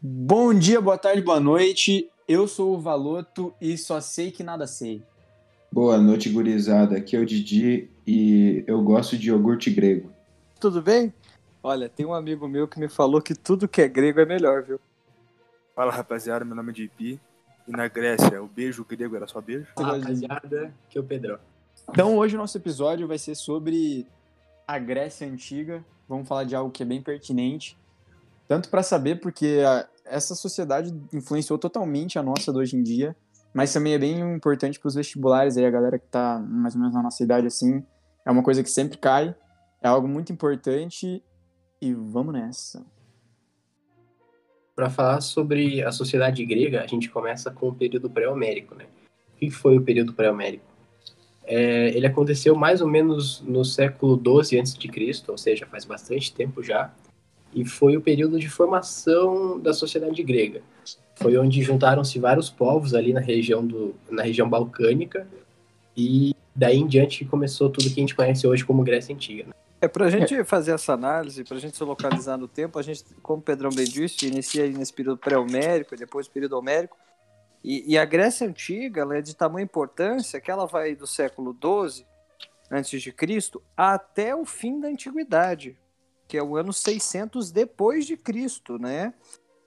Bom dia, boa tarde, boa noite. Eu sou o Valoto e só sei que nada sei. Boa noite, gurizada. Aqui é o Didi e eu gosto de iogurte grego. Tudo bem? Olha, tem um amigo meu que me falou que tudo que é grego é melhor, viu? Fala rapaziada, meu nome é JP. E na Grécia, o beijo grego era só beijo? Fala rapaziada, que é o Pedrão. Então hoje o nosso episódio vai ser sobre a Grécia Antiga. Vamos falar de algo que é bem pertinente. Tanto para saber, porque a, essa sociedade influenciou totalmente a nossa de hoje em dia, mas também é bem importante para os vestibulares aí, a galera que está mais ou menos na nossa idade assim. É uma coisa que sempre cai, é algo muito importante e vamos nessa. Para falar sobre a sociedade grega, a gente começa com o período pré-homérico, né? O que foi o período pré-homérico? É, ele aconteceu mais ou menos no século 12 a.C., ou seja, faz bastante tempo já e foi o período de formação da sociedade grega. Foi onde juntaram-se vários povos ali na região, do, na região balcânica e daí em diante começou tudo que a gente conhece hoje como Grécia Antiga. Né? É, para a gente fazer essa análise, para a gente se localizar no tempo, a gente, como o Pedrão bem disse, inicia nesse período pré-homérico e depois período homérico. E, e, a Grécia Antiga é de tamanha importância que ela vai do século XII antes de Cristo até o fim da Antiguidade que é o ano 600 depois de Cristo, né?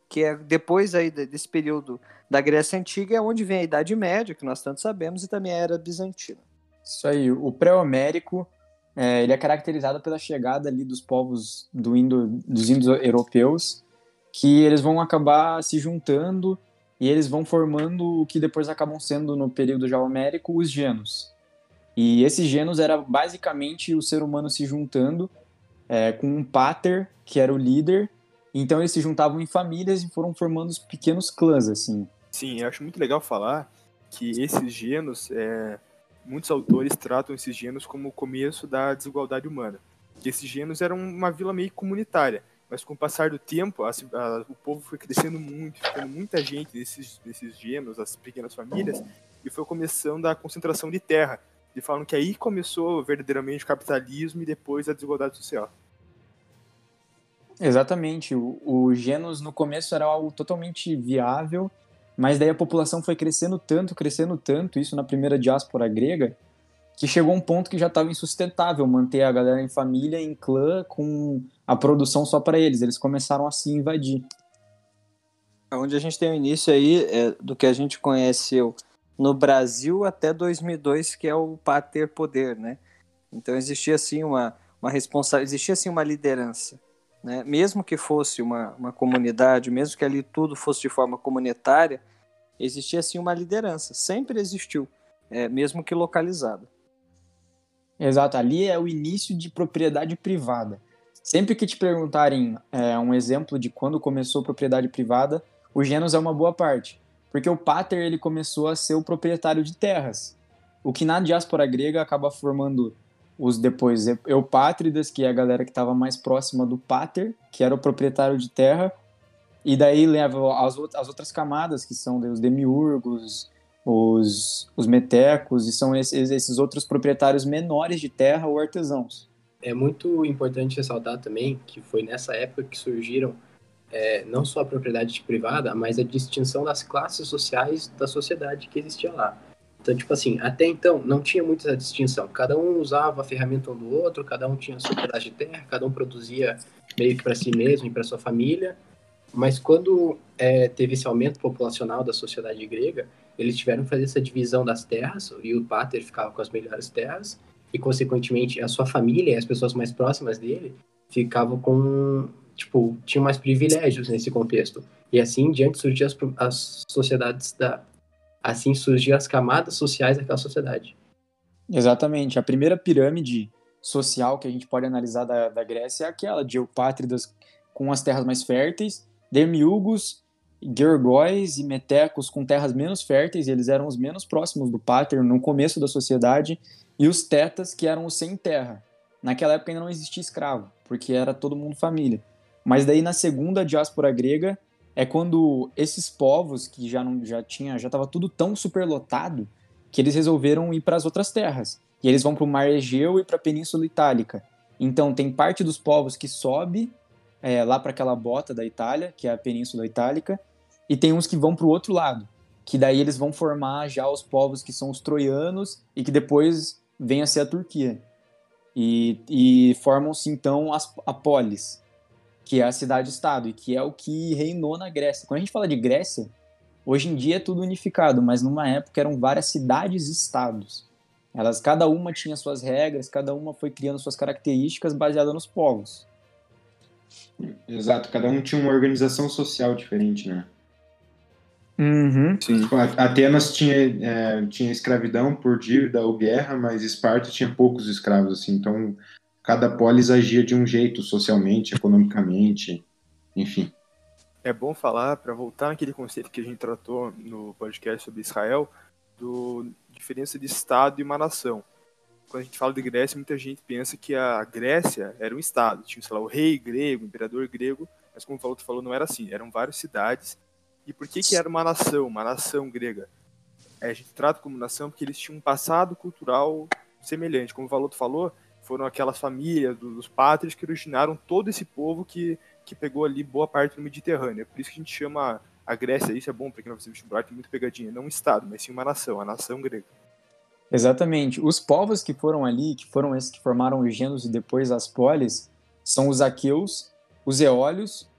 Que é depois aí desse período da Grécia Antiga, é onde vem a Idade Média, que nós tanto sabemos, e também a Era Bizantina. Isso aí, o pré-homérico, é, ele é caracterizado pela chegada ali dos povos do indo, dos indo-europeus, que eles vão acabar se juntando e eles vão formando o que depois acabam sendo, no período já homérico, os genos. E esses genos era basicamente o ser humano se juntando é, com um pater, que era o líder. Então eles se juntavam em famílias e foram formando os pequenos clãs, assim. Sim, eu acho muito legal falar que esses genos, é, muitos autores tratam esses genos como o começo da desigualdade humana. Que esses genos eram uma vila meio comunitária, mas com o passar do tempo, a, a, o povo foi crescendo muito, ficando muita gente nesses, nesses genos, as pequenas famílias, e foi começando a concentração de terra. E falam que aí começou verdadeiramente o capitalismo e depois a desigualdade social. Exatamente. O, o Genos no começo era algo totalmente viável, mas daí a população foi crescendo tanto, crescendo tanto, isso na primeira diáspora grega, que chegou um ponto que já estava insustentável manter a galera em família, em clã, com a produção só para eles. Eles começaram a se invadir. Onde a gente tem o início aí é, do que a gente conheceu no Brasil até 2002, que é o pater poder, né? Então existia assim uma, uma responsabilidade, existia assim uma liderança né? mesmo que fosse uma, uma comunidade, mesmo que ali tudo fosse de forma comunitária, existia assim uma liderança, sempre existiu, é, mesmo que localizada. Exato, ali é o início de propriedade privada. Sempre que te perguntarem é, um exemplo de quando começou propriedade privada, o Genos é uma boa parte, porque o pater ele começou a ser o proprietário de terras, o que na diáspora grega acaba formando os depois eupátridas, que é a galera que estava mais próxima do pater, que era o proprietário de terra, e daí leva as, as outras camadas, que são os demiurgos, os, os metecos, e são esses, esses outros proprietários menores de terra ou artesãos. É muito importante ressaltar também que foi nessa época que surgiram é, não só a propriedade privada, mas a distinção das classes sociais da sociedade que existia lá. Então, tipo assim, até então não tinha muita distinção. Cada um usava a ferramenta um do outro, cada um tinha sua pedaço de terra, cada um produzia meio que para si mesmo e para sua família. Mas quando é, teve esse aumento populacional da sociedade grega, eles tiveram que fazer essa divisão das terras, e o pater ficava com as melhores terras, e consequentemente a sua família e as pessoas mais próximas dele ficavam com, tipo, tinham mais privilégios nesse contexto. E assim diante surgiam as, as sociedades da, Assim surgiam as camadas sociais daquela sociedade. Exatamente. A primeira pirâmide social que a gente pode analisar da, da Grécia é aquela de Eupátridas com as terras mais férteis, Demiurgos, Gergóis e Metecos com terras menos férteis, eles eram os menos próximos do Páter no começo da sociedade, e os Tetas, que eram os sem terra. Naquela época ainda não existia escravo, porque era todo mundo família. Mas daí na segunda diáspora grega, é quando esses povos que já não já tinha já estava tudo tão superlotado que eles resolveram ir para as outras terras e eles vão para o Mar Egeu e para a Península Itálica. Então tem parte dos povos que sobe é, lá para aquela bota da Itália, que é a Península Itálica, e tem uns que vão para o outro lado, que daí eles vão formar já os povos que são os troianos e que depois vem a ser a Turquia. E, e formam-se então as, a polis, que é a cidade-estado, e que é o que reinou na Grécia. Quando a gente fala de Grécia, hoje em dia é tudo unificado, mas numa época eram várias cidades-estados. Elas, cada uma tinha suas regras, cada uma foi criando suas características baseadas nos povos. Exato, cada um tinha uma organização social diferente, né? Uhum. Sim. Tipo, Atenas tinha, é, tinha escravidão por dívida ou guerra, mas Esparta tinha poucos escravos, assim. Então, cada polis agia de um jeito, socialmente, economicamente, enfim. É bom falar, para voltar naquele conceito que a gente tratou no podcast sobre Israel, do diferença de Estado e uma nação. Quando a gente fala de Grécia, muita gente pensa que a Grécia era um Estado. Tinha, sei lá, o rei grego, o imperador grego, mas como o Paulo falou, não era assim. Eram várias cidades. E por que, que era uma nação, uma nação grega? É, a gente trata como nação porque eles tinham um passado cultural semelhante. Como o Valoto falou, foram aquelas famílias do- dos pátrios que originaram todo esse povo que que pegou ali boa parte do Mediterrâneo. É por isso que a gente chama a Grécia, isso é bom para quem não vai vestibular, tem muita pegadinha, não um estado, mas sim uma nação, a nação grega. Exatamente. Os povos que foram ali, que foram esses que formaram os Genos e depois as Polis, são os Aqueus, os Eólios,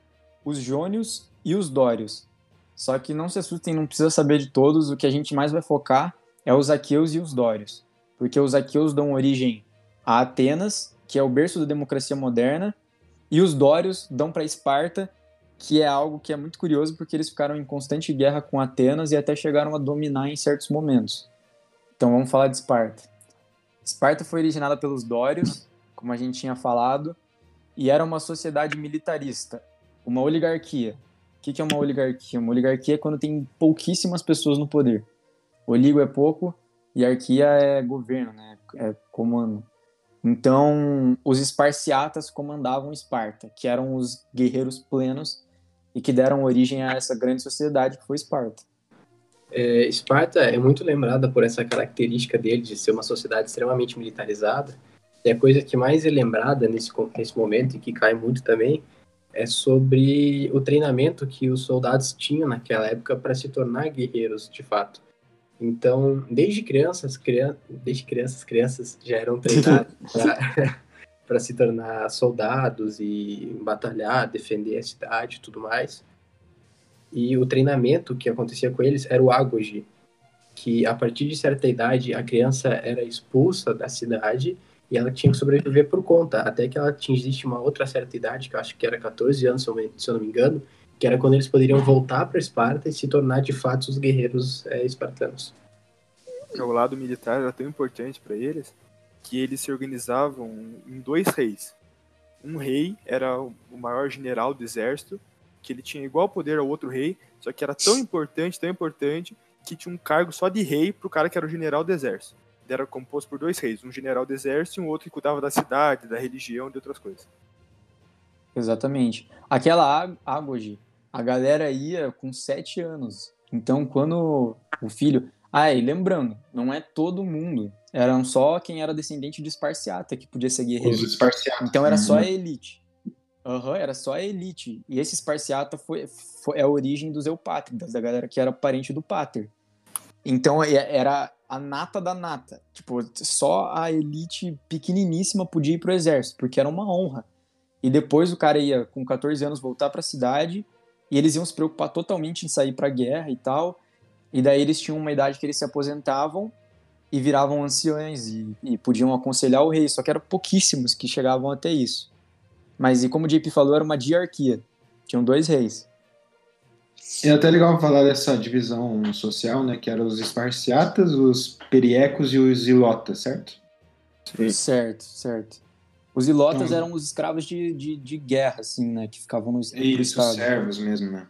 os Jônios e os Dórios. Só que não se assustem, não precisa saber de todos, o que a gente mais vai focar é os Aqueus e os Dórios. Porque os Aqueus dão origem a Atenas, que é o berço da democracia moderna, e os Dórios dão para Esparta, que é algo que é muito curioso porque eles ficaram em constante guerra com Atenas e até chegaram a dominar em certos momentos. Então vamos falar de Esparta. Esparta foi originada pelos Dórios, como a gente tinha falado, e era uma sociedade militarista, uma oligarquia. O que é uma oligarquia? Uma oligarquia é quando tem pouquíssimas pessoas no poder. Oligo é pouco e arquia é governo, né? É comando. Então, os esparciatas comandavam Esparta, que eram os guerreiros plenos e que deram origem a essa grande sociedade que foi Esparta. É, Esparta é muito lembrada por essa característica dele de ser uma sociedade extremamente militarizada. E a coisa que mais é lembrada nesse, nesse momento e que cai muito também é sobre o treinamento que os soldados tinham naquela época para se tornar guerreiros de fato. Então, desde crianças, crian desde crianças, crianças já eram treinadas para se tornar soldados e batalhar, defender a cidade e tudo mais. E o treinamento que acontecia com eles era o agoge, que a partir de certa idade a criança era expulsa da cidade e ela tinha que sobreviver por conta, até que ela atingisse uma outra certa idade, que eu acho que era 14 anos, se eu não me engano, que era quando eles poderiam voltar para Esparta e se tornar de fato os guerreiros é, espartanos. Que o lado militar era tão importante para eles que eles se organizavam em dois reis. Um rei era o maior general do exército, que ele tinha igual poder ao outro rei, só que era tão importante, tão importante, que tinha um cargo só de rei pro cara que era o general do exército. Ele era composto por dois reis, um general do exército e um outro que cuidava da cidade, da religião e de outras coisas. Exatamente. Aquela Agoge, a galera ia com sete anos. Então, quando o filho. Ah, e lembrando, não é todo mundo. Eram só quem era descendente de Esparciata que podia ser guerreiro. Os esparciatos. Então era só a elite. Aham, era só a elite. E esse Esparciata foi, foi é a origem dos Eupátridas, da galera que era parente do Pater. Então era a nata da nata. Tipo, só a elite pequeniníssima podia ir pro exército, porque era uma honra. E depois o cara ia, com 14 anos, voltar pra cidade, e eles iam se preocupar totalmente em sair pra guerra e tal. E daí eles tinham uma idade que eles se aposentavam e viravam anciões e, e podiam aconselhar o rei, só que eram pouquíssimos que chegavam até isso. Mas, e como o JP falou, era uma diarquia. Tinham dois reis. É até legal falar dessa divisão social, né? Que eram os esparciatas, os periecos e os ilotas, certo? Certo, certo. Os ilotas Então- eram os escravos de, de, de guerra, assim, né? Que ficavam no, no Isso, os servos mesmo, né?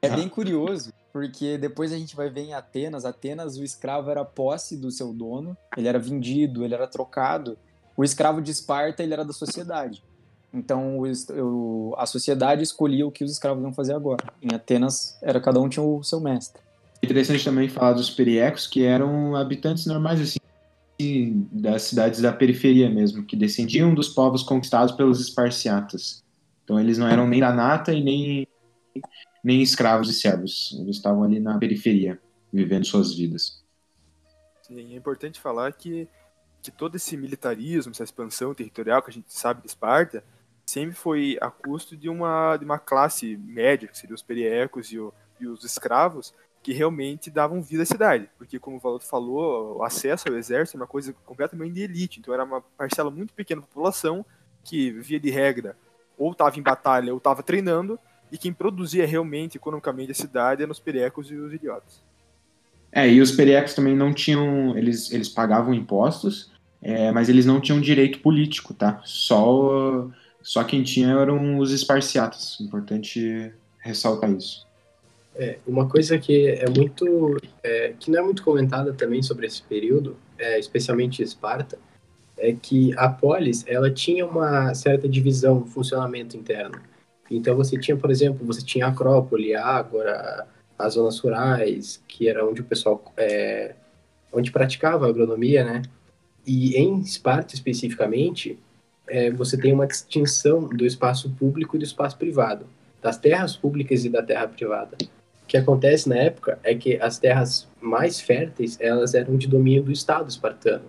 É bem curioso, porque depois a gente vai ver em Atenas. Atenas, o escravo era posse do seu dono, ele era vendido, ele era trocado. O escravo de Esparta, ele era da sociedade. Então, o- a sociedade escolhia o que os escravos iam fazer agora. Em Atenas, era cada um tinha o seu mestre. Interessante também falar dos periecos, que eram habitantes normais, assim, das cidades da periferia mesmo, que descendiam dos povos conquistados pelos esparciatas. Então eles não eram nem da nata e nem, nem escravos e servos. Eles estavam ali na periferia, vivendo suas vidas. Sim, é importante falar que, que todo esse militarismo, essa expansão territorial que a gente sabe de Esparta, sempre foi a custo de uma, de uma classe média, que seriam os periecos e, o, e os escravos, que realmente davam vida à cidade. Porque, como o Valoto falou, o acesso ao exército é uma coisa completamente de elite. Então, era uma parcela muito pequena da população que, via de regra, ou estava em batalha ou estava treinando, e quem produzia realmente, economicamente, a cidade eram os periecos e os idiotas. É, e os periecos também não tinham. Eles, eles pagavam impostos, é, mas eles não tinham direito político, tá? Só, só quem tinha eram os esparciatas. Importante ressaltar isso. É, uma coisa que é muito. É, que não é muito comentada também sobre esse período, é, especialmente Esparta, é que a polis ela tinha uma certa divisão, funcionamento interno. Então você tinha, por exemplo, você tinha a Acrópole, a Ágora, as zonas rurais, que era onde o pessoal é, onde praticava a agronomia, né? E em Esparta especificamente, é, você tem uma distinção do espaço público e do espaço privado, das terras públicas e da terra privada. O que acontece na época é que as terras mais férteis elas eram de domínio do Estado espartano.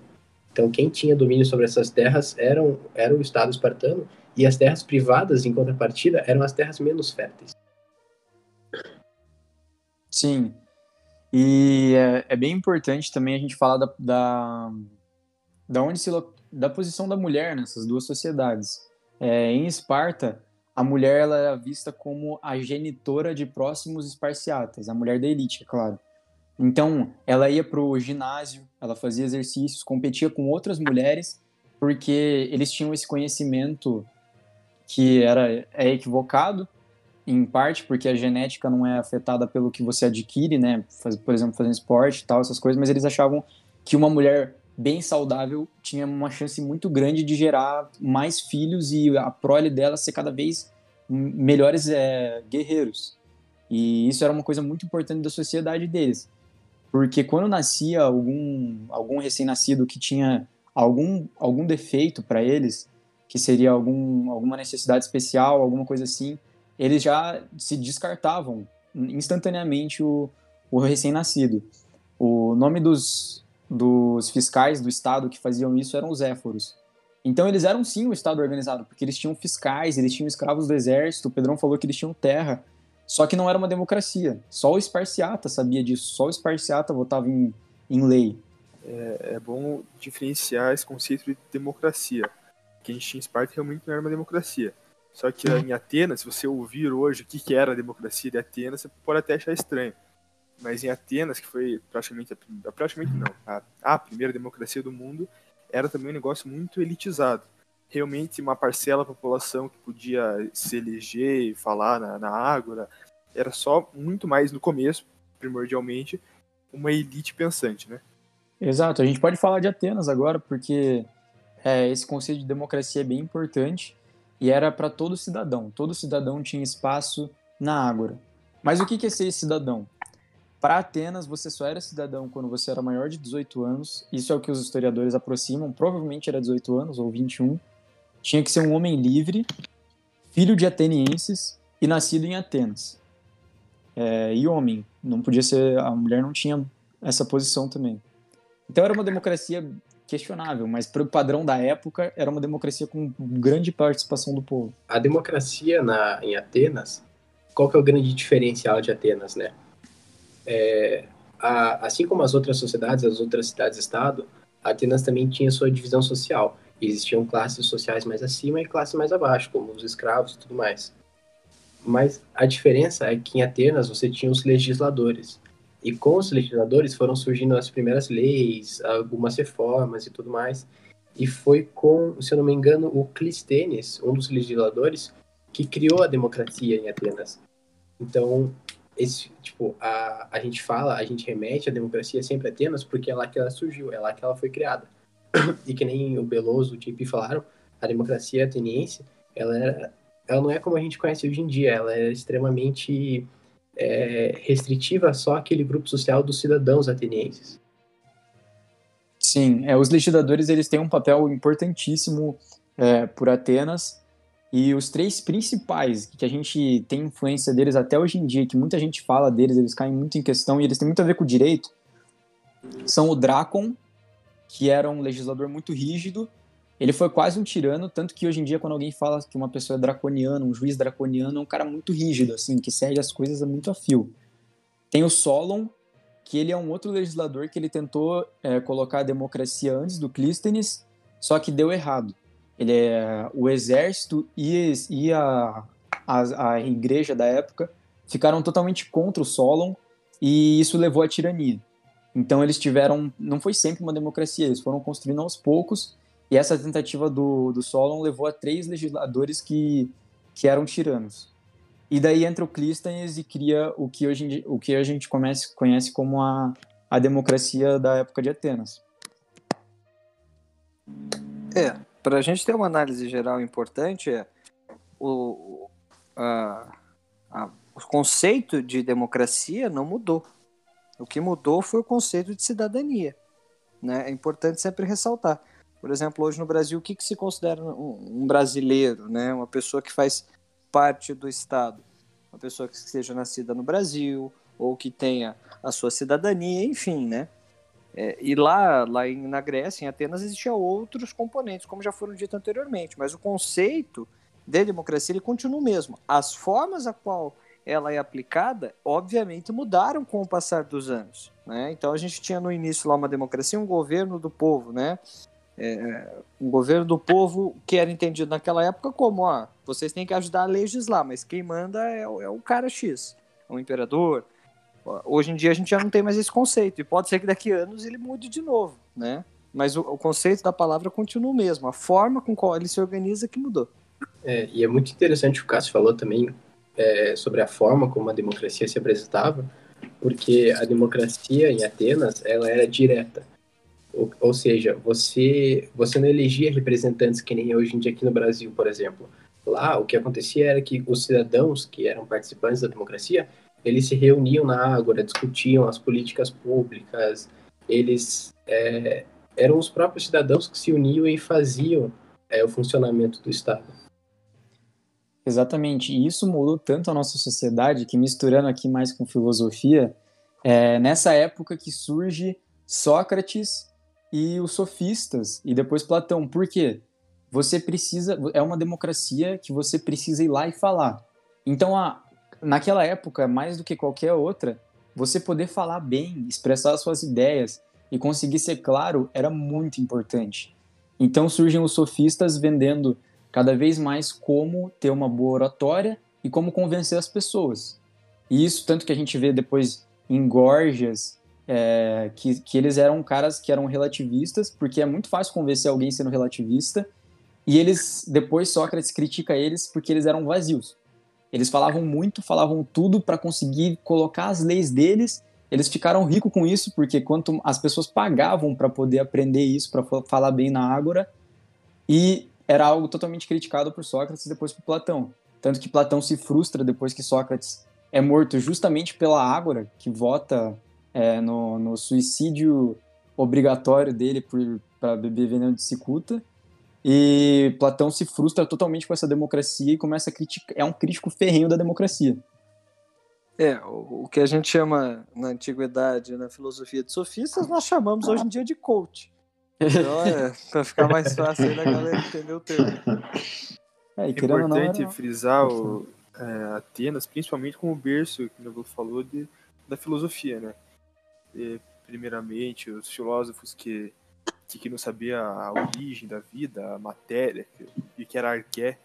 Então, quem tinha domínio sobre essas terras eram, era o Estado espartano, e as terras privadas, em contrapartida, eram as terras menos férteis. Sim. E é, é bem importante também a gente falar da, da, da, onde se, da posição da mulher nessas duas sociedades. É, em Esparta, a mulher ela era vista como a genitora de próximos esparciatas, a mulher da elite, é claro. Então, ela ia para o ginásio, ela fazia exercícios, competia com outras mulheres, porque eles tinham esse conhecimento que era é equivocado, em parte porque a genética não é afetada pelo que você adquire, né? Por exemplo, fazendo esporte e tal, essas coisas, mas eles achavam que uma mulher bem saudável tinha uma chance muito grande de gerar mais filhos e a prole dela ser cada vez melhores é, guerreiros. E isso era uma coisa muito importante da sociedade deles. Porque quando nascia algum, algum recém-nascido que tinha algum, algum defeito para eles, que seria algum, alguma necessidade especial, alguma coisa assim, eles já se descartavam instantaneamente o, o recém-nascido. O nome dos, dos fiscais do Estado que faziam isso eram os éforos. Então eles eram sim o Estado organizado, porque eles tinham fiscais, eles tinham escravos do exército, o Pedrão falou que eles tinham terra, só que não era uma democracia. Só o esparciata sabia disso, só o esparciata votava em, em lei. É, é bom diferenciar esse conceito de democracia, que a gente tinha em Esparta realmente não era uma democracia. Só que em Atenas, se você ouvir hoje o que, que era a democracia de Atenas, você pode até achar estranho. Mas em Atenas, que foi praticamente, a, praticamente não, a, a primeira democracia do mundo, era também um negócio muito elitizado. Realmente uma parcela da população que podia se eleger e falar na, na Ágora, era só muito mais no começo, primordialmente, uma elite pensante, né? Exato, a gente pode falar de Atenas agora, porque é, esse conceito de democracia é bem importante e era para todo cidadão. Todo cidadão tinha espaço na Ágora. Mas o que é ser cidadão? Para Atenas, você só era cidadão quando você era maior de 18 anos. Isso é o que os historiadores aproximam. Provavelmente era 18 anos ou 21. Tinha que ser um homem livre, filho de atenienses e nascido em Atenas. É, e homem. Não podia ser. A mulher não tinha essa posição também. Então era uma democracia questionável, mas para o padrão da época era uma democracia com grande participação do povo. A democracia na, em Atenas, qual que é o grande diferencial de Atenas, né? É, a, assim como as outras sociedades, as outras cidades-estado, Atenas também tinha sua divisão social. Existiam classes sociais mais acima e classes mais abaixo, como os escravos e tudo mais. Mas a diferença é que em Atenas você tinha os legisladores. E com os legisladores foram surgindo as primeiras leis, algumas reformas e tudo mais. E foi com, se eu não me engano, o Clístenes, um dos legisladores, que criou a democracia em Atenas. Então, esse, tipo, a, a gente fala, a gente remete a democracia sempre a Atenas porque é lá que ela surgiu, é lá que ela foi criada. E que nem o Beloso, o JP falaram, a democracia ateniense, ela, era, ela não é como a gente conhece hoje em dia, ela é extremamente é, restritiva só àquele grupo social dos cidadãos atenienses. Sim, é, os legisladores eles têm um papel importantíssimo é, por Atenas E os três principais, que a gente tem influência deles até hoje em dia, que muita gente fala deles, eles caem muito em questão e eles têm muito a ver com o direito, são o Dracon, que era um legislador muito rígido. Ele foi quase um tirano, tanto que hoje em dia, quando alguém fala que uma pessoa é draconiana, um juiz draconiano, é um cara muito rígido, assim, que segue as coisas muito a fio. Tem o Solon, que ele é um outro legislador que ele tentou é, colocar a democracia antes do Clístenes, só que deu errado. Ele é, o exército e, e a, a, a igreja da época ficaram totalmente contra o Solon e isso levou à tirania. Então eles tiveram, não foi sempre uma democracia, eles foram construindo aos poucos e essa tentativa do, do Solon levou a três legisladores que, que eram tiranos. E daí entra o Clístenes e cria o que hoje o que a gente conhece, conhece como a, a democracia da época de Atenas. É, para a gente ter uma análise geral importante, é o, a, a, o conceito de democracia não mudou. O que mudou foi o conceito de cidadania. Né? É importante sempre ressaltar. Por exemplo, hoje no Brasil, o que, que se considera um, um brasileiro, né? uma pessoa que faz parte do Estado? Uma pessoa que seja nascida no Brasil, ou que tenha a sua cidadania, enfim, né? É, e lá, lá em, na Grécia, em Atenas, existiam outros componentes, como já foram dito anteriormente, mas o conceito de democracia ele continua o mesmo. As formas a qual ela é aplicada, obviamente, mudaram com o passar dos anos. Né? Então a gente tinha no início lá uma democracia, um governo do povo, né? É, um governo do povo que era entendido naquela época como, ó, vocês têm que ajudar a legislar, mas quem manda é, é o cara X, é o imperador, Hoje em dia a gente já não tem mais esse conceito, e pode ser que daqui a anos ele mude de novo, né? Mas o, o conceito da palavra continua o mesmo, a forma com qual ele se organiza que mudou. É, e é muito interessante o que o Cássio falou também é, sobre a forma como a democracia se apresentava, porque a democracia em Atenas ela era direta. Ou, ou, seja, você, você não elegia representantes que nem hoje em dia aqui no Brasil, por exemplo. Lá, o que acontecia era que os cidadãos que eram participantes da democracia, eles se reuniam na Ágora, discutiam as políticas públicas, eles é, eram os próprios cidadãos que se uniam e faziam é, o funcionamento do Estado. Exatamente, e isso mudou tanto a nossa sociedade que, misturando aqui mais com filosofia, é nessa época que surge Sócrates e os sofistas, e depois Platão. Por quê? Você precisa, é uma democracia que você precisa ir lá e falar. Então, a, naquela época, mais do que qualquer outra, você poder falar bem, expressar suas ideias e conseguir ser claro era muito importante. Então surgem os sofistas vendendo cada vez mais como ter uma boa oratória e como convencer as pessoas. E isso tanto que a gente vê depois em Gorgias, é, que, que eles eram caras que eram relativistas, porque é muito fácil convencer alguém sendo relativista, e eles depois Sócrates critica eles porque eles eram vazios. Eles falavam muito, falavam tudo para conseguir colocar as leis deles. Eles ficaram ricos com isso, porque quanto as pessoas pagavam para poder aprender isso, para falar bem na Ágora, e era algo totalmente criticado por Sócrates e depois por Platão. Tanto que Platão se frustra depois que Sócrates é morto justamente pela Ágora, que vota é, no, no, suicídio obrigatório dele para beber veneno de cicuta. E Platão se frustra totalmente com essa democracia e começa a criticar. É um crítico ferrenho da democracia. É, o, que a gente chama na antiguidade, na filosofia de sofistas, nós chamamos hoje em dia de coach. Então, é, para ficar mais fácil aí da galera entender o termo. É, é importante não, frisar o, é, Atenas, principalmente como berço, que o falou, de, da filosofia, né? E, primeiramente, os filósofos que que, que não sabia a origem da vida, a matéria, e que era arqué.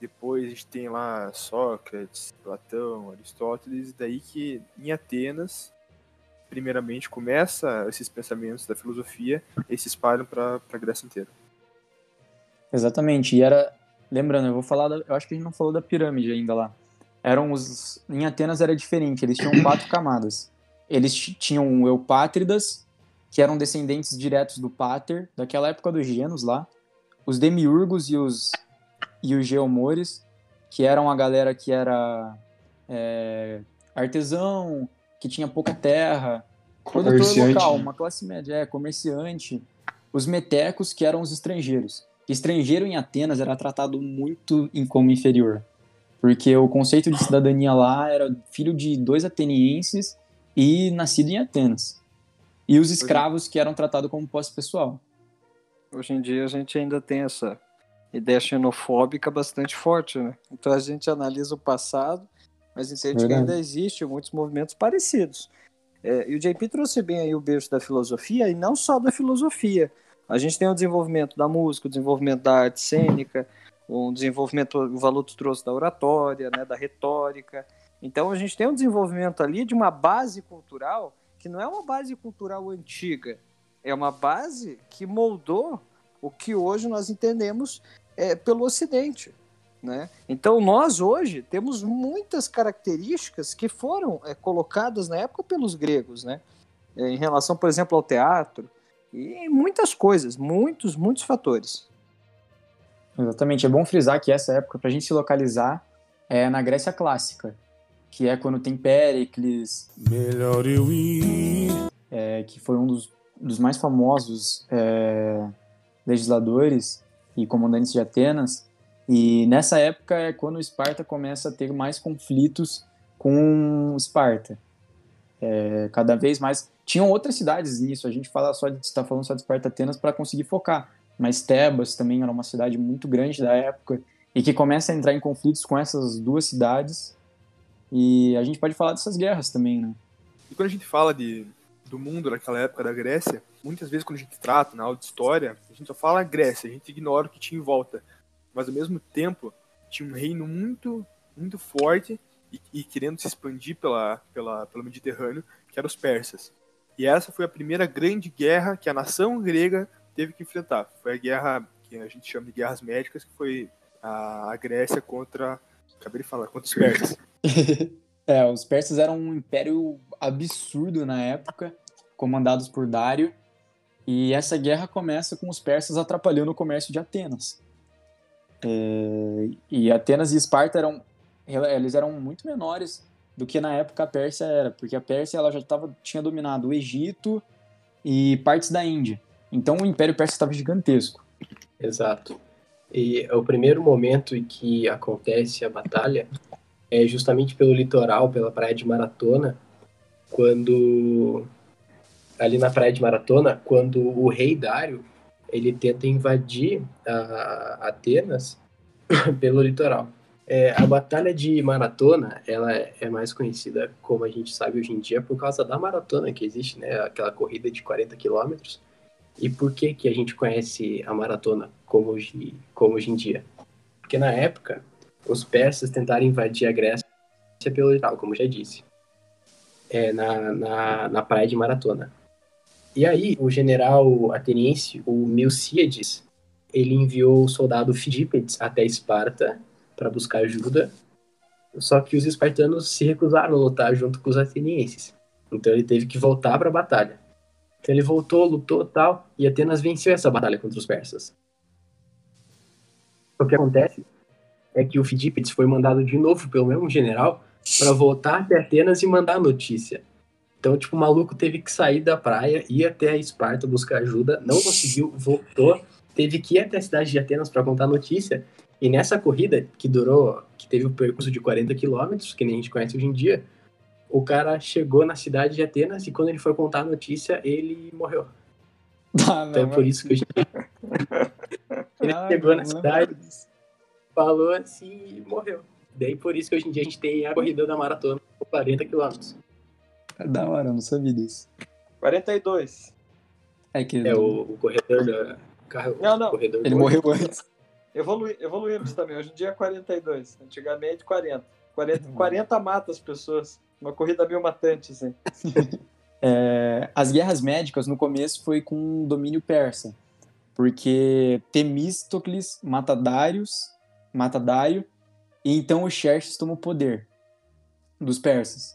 Depois a gente tem lá Sócrates, Platão, Aristóteles, daí que em Atenas, primeiramente, começa esses pensamentos da filosofia e se espalham para a Grécia inteira. Exatamente, e era, lembrando, eu vou falar, da, eu acho que a gente não falou da pirâmide ainda lá. Eram os, em Atenas era diferente, eles tinham quatro camadas. Eles tinham Eupátridas, que eram descendentes diretos do Pater, daquela época dos Genos lá, os Demiurgos e os, e os Geomores, que eram a galera que era é, artesão, que tinha pouca terra, produtor local, uma classe média, é, comerciante. Os Metecos, que eram os estrangeiros. estrangeiro em Atenas era tratado muito em como inferior, porque o conceito de cidadania lá era filho de dois atenienses e nascido em Atenas. E os escravos que eram tratados como posse pessoal. Hoje em dia a gente ainda tem essa ideia xenofóbica bastante forte, né? Então a gente analisa o passado, mas entende que ainda existe muitos movimentos parecidos. É, e o JP trouxe bem aí o berço da filosofia, e não só da filosofia. A gente tem o desenvolvimento da música, o desenvolvimento da arte cênica, o desenvolvimento, o valor que trouxe da oratória, né, da retórica. Então a gente tem um desenvolvimento ali de uma base cultural que não é uma base cultural antiga, é uma base que moldou o que hoje nós entendemos é, pelo Ocidente. Né? Então, nós hoje temos muitas características que foram é, colocadas na época pelos gregos, né? É, em relação, por exemplo, ao teatro, e muitas coisas, muitos, muitos fatores. Exatamente. É bom frisar que essa época, para a gente se localizar, é na Grécia Clássica, que é quando tem Péricles. Melhor eu ir. É, que foi um dos dos mais famosos é, legisladores e comandantes de Atenas. E nessa época é quando Esparta começa a ter mais conflitos com Esparta. É, cada vez mais. Tinham outras cidades nisso, a gente fala só de, está falando só de Esparta Atenas para conseguir focar. Mas Tebas também era uma cidade muito grande da época e que começa a entrar em conflitos com essas duas cidades. E a gente pode falar dessas guerras também, né? E quando a gente fala de do mundo naquela época da Grécia, muitas vezes quando a gente trata na aula de história, a gente só fala Grécia, a gente ignora o que tinha em volta. Mas ao mesmo tempo, tinha um reino muito, muito forte e, e querendo se expandir pela, pela, pelo Mediterrâneo, que eram os persas. E essa foi a primeira grande guerra que a nação grega teve que enfrentar. Foi a guerra que a gente chama de guerras médicas, que foi a, Grécia contra. Acabei de falar, contra os persas. é, os persas eram um império absurdo na época comandados por Dário, e essa guerra começa com os persas atrapalhando o comércio de Atenas. É, e Atenas e Esparta eram, eles eram muito menores do que na época a Pérsia era, porque a Pérsia ela já tava, tinha dominado o Egito e partes da Índia. Então o Império Persa estava gigantesco. Exato. E o primeiro momento em que acontece a batalha é justamente pelo litoral, pela praia de Maratona, quando ali na praia de Maratona, quando o rei Dário ele tenta invadir Atenas pelo litoral. É, a batalha de Maratona, ela é mais conhecida, como a gente sabe hoje em dia, por causa da maratona que existe, né? Aquela corrida de 40 quilômetros. E por que que a gente conhece a maratona como hoje, como hoje em dia? Porque na época, os persas tentaram invadir a Grécia pelo litoral, como já disse, é, na, na, na praia de Maratona. E aí, o general ateniense, o Milcíades, ele enviou o soldado Fidípedes até Esparta para buscar ajuda, só que os espartanos se recusaram a lutar junto com os atenienses. Então ele teve que voltar para a batalha. Então ele voltou, lutou tal, e Atenas venceu essa batalha contra os persas. O que acontece é que o Fidípedes foi mandado de novo pelo mesmo general para voltar até Atenas e mandar a notícia. Então, tipo, o maluco teve que sair da praia, ir até a Esparta buscar ajuda, não conseguiu, voltou, teve que ir até a cidade de Atenas para contar a notícia. E nessa corrida, que durou, que teve o um percurso de 40 quilômetros, que nem a gente conhece hoje em dia, o cara chegou na cidade de Atenas e quando ele foi contar a notícia, ele morreu. Ah, então, é por isso que hoje ele ah, chegou na cidade, falou assim e morreu. Daí por isso que hoje em dia a gente tem a corrida da maratona com 40 quilômetros. É da hora, eu não sabia disso. 42. É, que... é o, o corredor da. Carro, não, não. Corredor Ele morreu antes. Evolui, evoluímos também. Hoje em dia é 42. Antigamente 40. 40, 40 mata as pessoas. Uma corrida meio matante, assim. é, as guerras médicas no começo foi com domínio persa. Porque Temístocles mata Darius, mata Dario, e então o Xerxes toma o poder dos persas.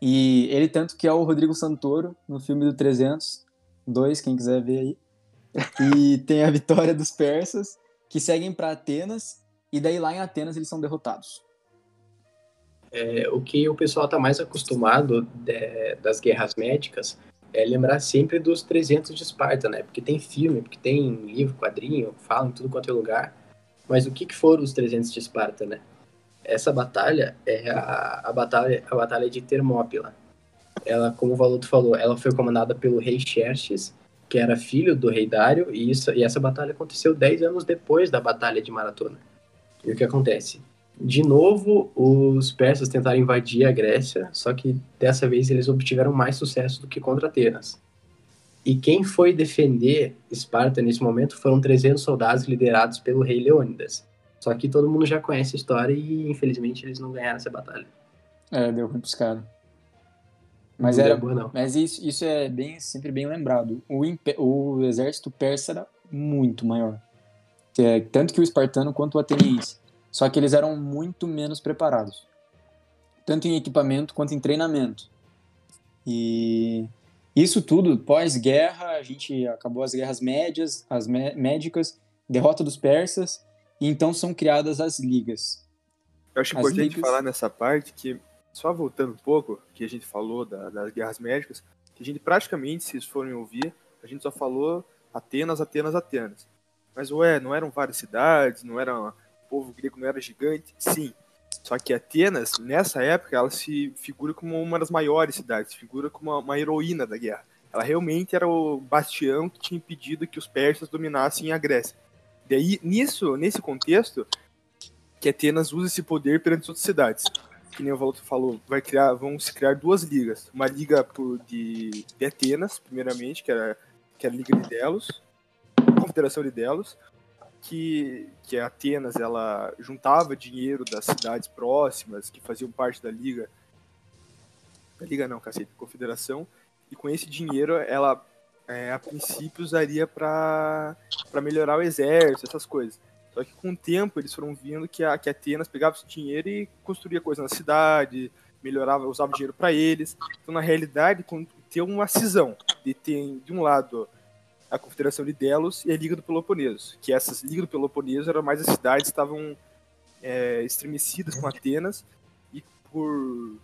E ele tanto que é o Rodrigo Santoro no filme do 300, dois, quem quiser ver aí. E tem a vitória dos persas, que seguem para Atenas, e daí lá em Atenas eles são derrotados. É, o que o pessoal está mais acostumado de, das guerras médicas é lembrar sempre dos 300 de Esparta, né? Porque tem filme, porque tem livro, quadrinho, falam em tudo quanto é lugar. Mas o que, que foram os 300 de Esparta, né? Essa batalha é a, a, batalha, a batalha de Termópila. Ela, como o Valuto falou, ela foi comandada pelo rei Xerxes, que era filho do rei Dário, e, isso, e essa batalha aconteceu 10 anos depois da Batalha de Maratona. E o que acontece? De novo, os persas tentaram invadir a Grécia, só que dessa vez eles obtiveram mais sucesso do que contra Atenas. E quem foi defender Esparta nesse momento foram 300 soldados liderados pelo rei Leônidas. Só que todo mundo já conhece a história e infelizmente eles não ganharam essa batalha. É, deu ruim pros caras. Mas, Não era, boa, não. mas isso, isso é bem, sempre bem lembrado. O, o exército persa era muito maior. É, tanto que o espartano quanto o ateniense. Só que eles eram muito menos preparados. Tanto em equipamento quanto em treinamento. E isso tudo, pós-guerra, a gente acabou as guerras médias, as mé- médicas, derrota dos persas, e então são criadas as ligas. Eu acho As importante ligas- falar nessa parte que, só voltando um pouco, que a gente falou da- das guerras médicas, que a gente praticamente, se vocês forem ouvir, a gente só falou Atenas, Atenas, Atenas. Mas, ué, não eram várias cidades, não era. O povo grego não era gigante? Sim. Só que Atenas, nessa época, ela se figura como uma das maiores cidades, se figura como uma, uma heroína da guerra. Ela realmente era o bastião que tinha impedido que os persas dominassem a Grécia. Daí, nisso, nesse contexto, que Atenas usa esse poder perante as outras cidades. Que nem o Valuto falou, vai criar, vão se criar duas ligas. Uma liga por- de, de Atenas, primeiramente, que era, que era a Liga de Delos, Confederação de Delos, que, que Atenas ela juntava dinheiro das cidades próximas que faziam parte da liga. Da liga não, cacete, confederação. E com esse dinheiro ela, é, a princípio, usaria para melhorar o exército, essas coisas. Só que com o tempo eles foram vendo que a, que Atenas pegava esse dinheiro e construía coisa na cidade, melhorava, usava dinheiro para eles. Então, na realidade, tem uma cisão de ter, de um lado, a Confederação de Delos e a Liga do Peloponeso, que essas Liga do Peloponeso eram mais as cidades que estavam é, estremecidas com Atenas e por,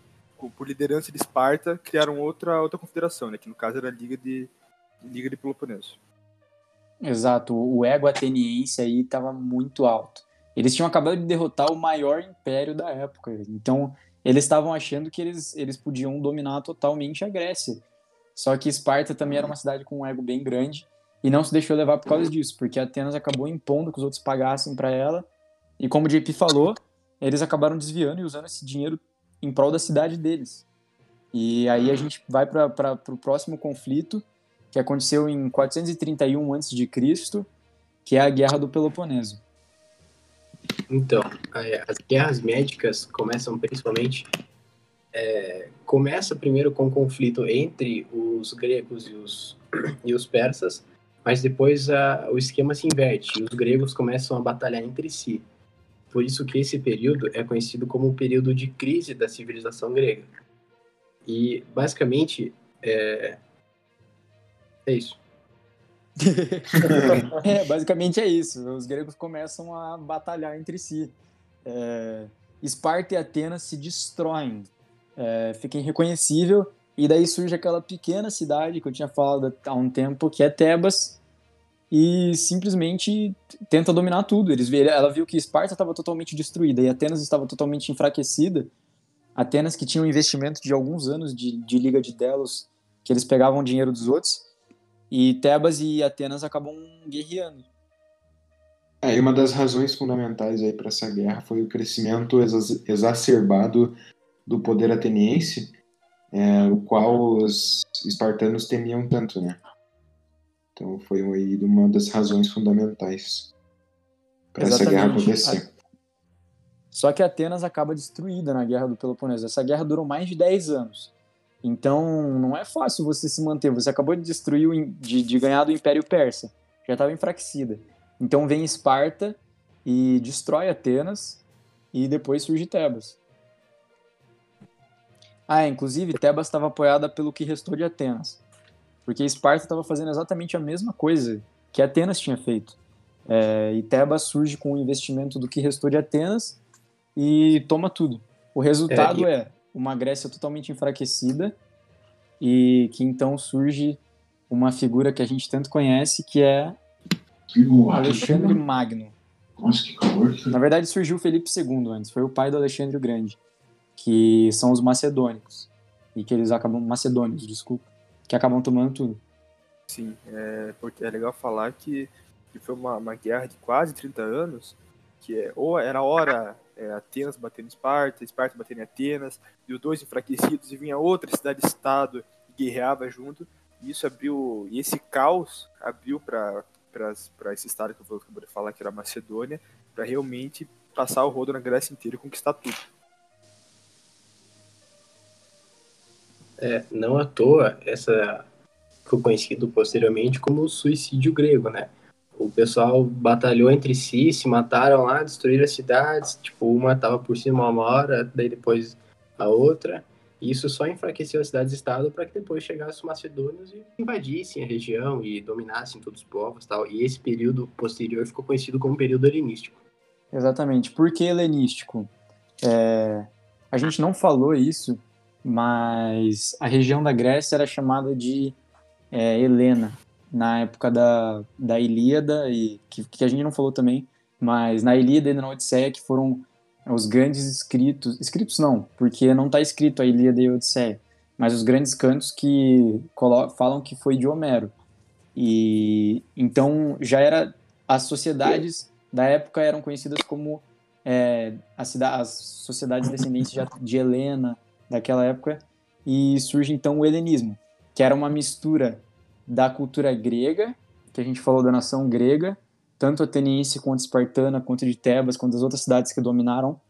por liderança de Esparta criaram outra outra confederação, né, que no caso era a Liga de Liga de Peloponeso. Exato, o ego ateniense aí estava muito alto. Eles tinham acabado de derrotar o maior império da época, então eles estavam achando que eles, eles podiam dominar totalmente a Grécia. Só que Esparta também era uma cidade com um ego bem grande e não se deixou levar por causa disso, porque Atenas acabou impondo que os outros pagassem para ela. E como o JP falou, eles acabaram desviando e usando esse dinheiro em prol da cidade deles. E aí a gente vai para o próximo conflito, que aconteceu em 431 a.C., que é a Guerra do Peloponeso. Então, as guerras médicas começam principalmente. É, começa primeiro com o conflito entre os gregos e os, e os persas, mas depois a, o esquema se inverte os gregos começam a batalhar entre si. Por isso que esse período é conhecido como o período de crise da civilização grega. E, basicamente, é, é isso. É, basicamente é isso. Os gregos começam a batalhar entre si. É, Esparta e Atenas se destroem, é, fica irreconhecível, e daí surge aquela pequena cidade que eu tinha falado há um tempo, que é Tebas, e simplesmente tenta dominar tudo. Eles ela viu que Esparta estava totalmente destruída e Atenas estava totalmente enfraquecida. Atenas que tinha um investimento de alguns anos de, de Liga de Delos, que eles pegavam dinheiro dos outros, e Tebas e Atenas acabam guerreando. É, e uma das razões fundamentais aí para essa guerra foi o crescimento exa- exacerbado do poder ateniense, é, o qual os espartanos temiam tanto, né? Então foi aí uma das razões fundamentais para essa guerra acontecer. Só que Atenas acaba destruída na Guerra do Peloponeso. Essa guerra durou mais de 10 anos. Então não é fácil você se manter. Você acabou de destruir, o, de, de ganhar do Império Persa. Já estava enfraquecida. Então vem Esparta e destrói Atenas e depois surge Tebas. Ah, inclusive Tebas estava apoiada pelo que restou de Atenas. Porque Esparta estava fazendo exatamente a mesma coisa que Atenas tinha feito. É, e Tebas surge com o investimento do que restou de Atenas e toma tudo. O resultado é, uma Grécia totalmente enfraquecida e que então surge uma figura que a gente tanto conhece, que é Alexandre Magno. Nossa, que calor. Na verdade, surgiu Felipe II antes, foi o pai do Alexandre o Grande, que são os macedônicos, e que eles acabam, macedônios, desculpa, que acabam tomando tudo. Sim, é, porque é legal falar que, que foi uma, uma guerra de quase 30 anos, que é, ou era hora é, Atenas batendo Esparta, Esparta batendo Atenas, e os dois enfraquecidos, e vinha outra cidade-estado e guerreava junto, e isso abriu, e esse caos abriu para para esse estado que eu acabei de falar, que era a Macedônia, para realmente passar o rodo na Grécia inteira e conquistar tudo. É, não à toa, essa ficou conhecido posteriormente como o suicídio grego, né? O pessoal batalhou entre si, se mataram lá, destruíram as cidades, tipo, uma tava por cima uma hora, daí depois a outra, e isso só enfraqueceu as cidades-estado para que depois chegassem os macedônios e invadissem a região e dominassem todos os povos tal. E esse período posterior ficou conhecido como período helenístico. Exatamente. Por que helenístico? É... A gente não falou isso, mas a região da Grécia era chamada de é, Helena, na época da, da Ilíada, e que, que a gente não falou também, mas na Ilíada e na Odisseia, que foram os grandes escritos, escritos não, porque não está escrito a Ilíada e a Odisseia, mas os grandes cantos que falam que foi de Homero. E então já era as sociedades da época eram conhecidas como é, as, sociedades descendentes de, de Helena daquela época e surge então o helenismo, que era uma mistura da cultura grega, que a gente falou da nação grega, tanto ateniense quanto espartana, quanto de Tebas, quanto das outras cidades que dominaram,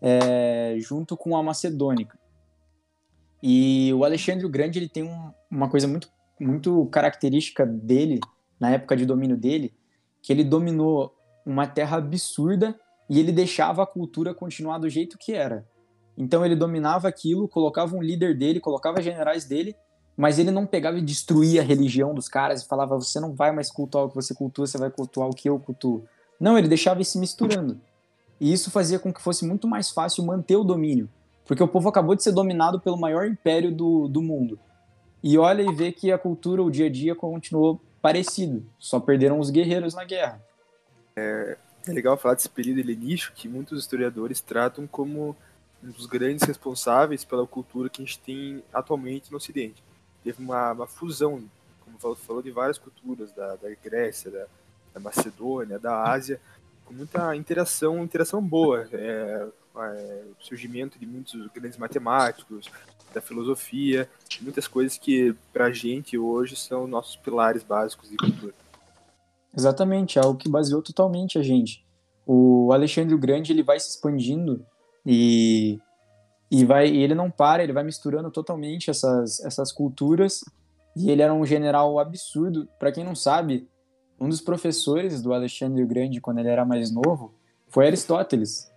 é, junto com a macedônica. E o Alexandre o Grande ele tem um, uma coisa muito, muito característica dele, na época de domínio dele, que ele dominou uma terra absurda e ele deixava a cultura continuar do jeito que era. Então ele dominava aquilo, colocava um líder dele, colocava generais dele mas ele não pegava e destruía a religião dos caras e falava: você não vai mais cultuar o que você cultua, você vai cultuar o que eu cultuo. Não, ele deixava isso misturando. E isso fazia com que fosse muito mais fácil manter o domínio, porque o povo acabou de ser dominado pelo maior império do, do mundo. E olha e vê que a cultura, o dia a dia, continuou parecido, só perderam os guerreiros na guerra. É, é legal falar desse período helenístico que muitos historiadores tratam como um dos grandes responsáveis pela cultura que a gente tem atualmente no Ocidente teve uma, uma fusão, como falou, falou, de várias culturas, da, da Grécia, da, da, Macedônia, da Ásia, com muita interação, interação boa. É, é, o surgimento de muitos grandes matemáticos, da filosofia, muitas coisas que para a gente hoje são nossos pilares básicos de cultura. Exatamente, é algo que baseou totalmente a gente. O Alexandre o Grande ele vai se expandindo e e vai e ele não para, ele vai misturando totalmente essas, essas culturas. E ele era um general absurdo. Para quem não sabe, um dos professores do Alexandre o Grande, quando ele era mais novo, foi Aristóteles.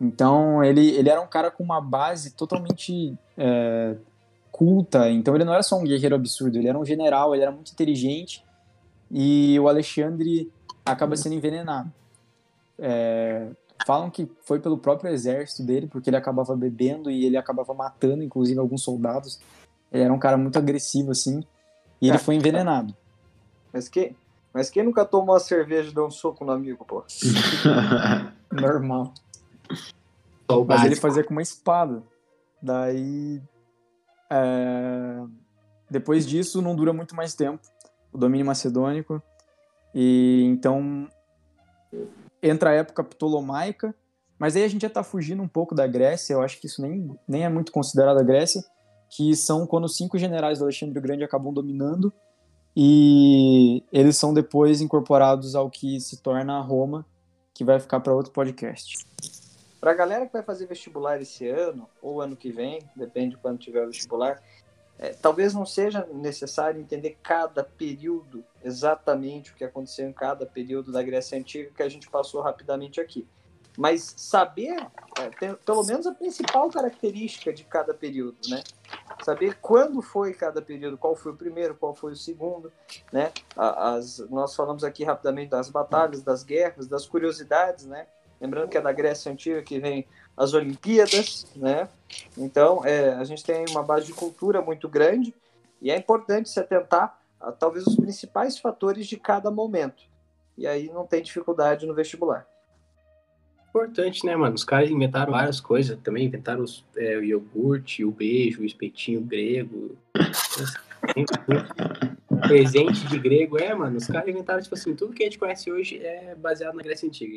Então, ele, ele era um cara com uma base totalmente é, culta. Então, ele não era só um guerreiro absurdo, ele era um general, ele era muito inteligente. E o Alexandre acaba sendo envenenado. É, Falam que foi pelo próprio exército dele, porque ele acabava bebendo e ele acabava matando, inclusive, alguns soldados. Ele era um cara muito agressivo, assim, e ele foi envenenado. Mas quem, mas quem nunca tomou uma cerveja e deu um soco no amigo, pô? Normal. Mas ele fazia com uma espada. Daí. É... Depois disso, não dura muito mais tempo o domínio macedônico. E então entra a época ptolomaica, mas aí a gente já está fugindo um pouco da Grécia, eu acho que isso nem, nem é muito considerado a Grécia, que são quando os cinco generais do Alexandre o Grande acabam dominando e eles são depois incorporados ao que se torna Roma, que vai ficar para outro podcast. Para a galera que vai fazer vestibular esse ano ou ano que vem, depende de quando tiver o vestibular, é, talvez não seja necessário entender cada período, exatamente o que aconteceu em cada período da Grécia Antiga, que a gente passou rapidamente aqui. Mas saber, é, ter, pelo menos, a principal característica de cada período, né? Saber quando foi cada período, qual foi o primeiro, qual foi o segundo, né? As, nós falamos aqui rapidamente das batalhas, das guerras, das curiosidades, né? Lembrando que é da Grécia Antiga que vem as Olimpíadas, né? Então, é, a gente tem uma base de cultura muito grande E é importante se atentar a talvez os principais fatores de cada momento. E aí não tem dificuldade no vestibular. Importante, né, mano? Os caras inventaram várias coisas também, inventaram os, é, o iogurte, o beijo, o espetinho grego. Presente de grego, é, mano. Os caras inventaram, tipo assim, tudo que a gente conhece hoje é baseado na Grécia Antiga.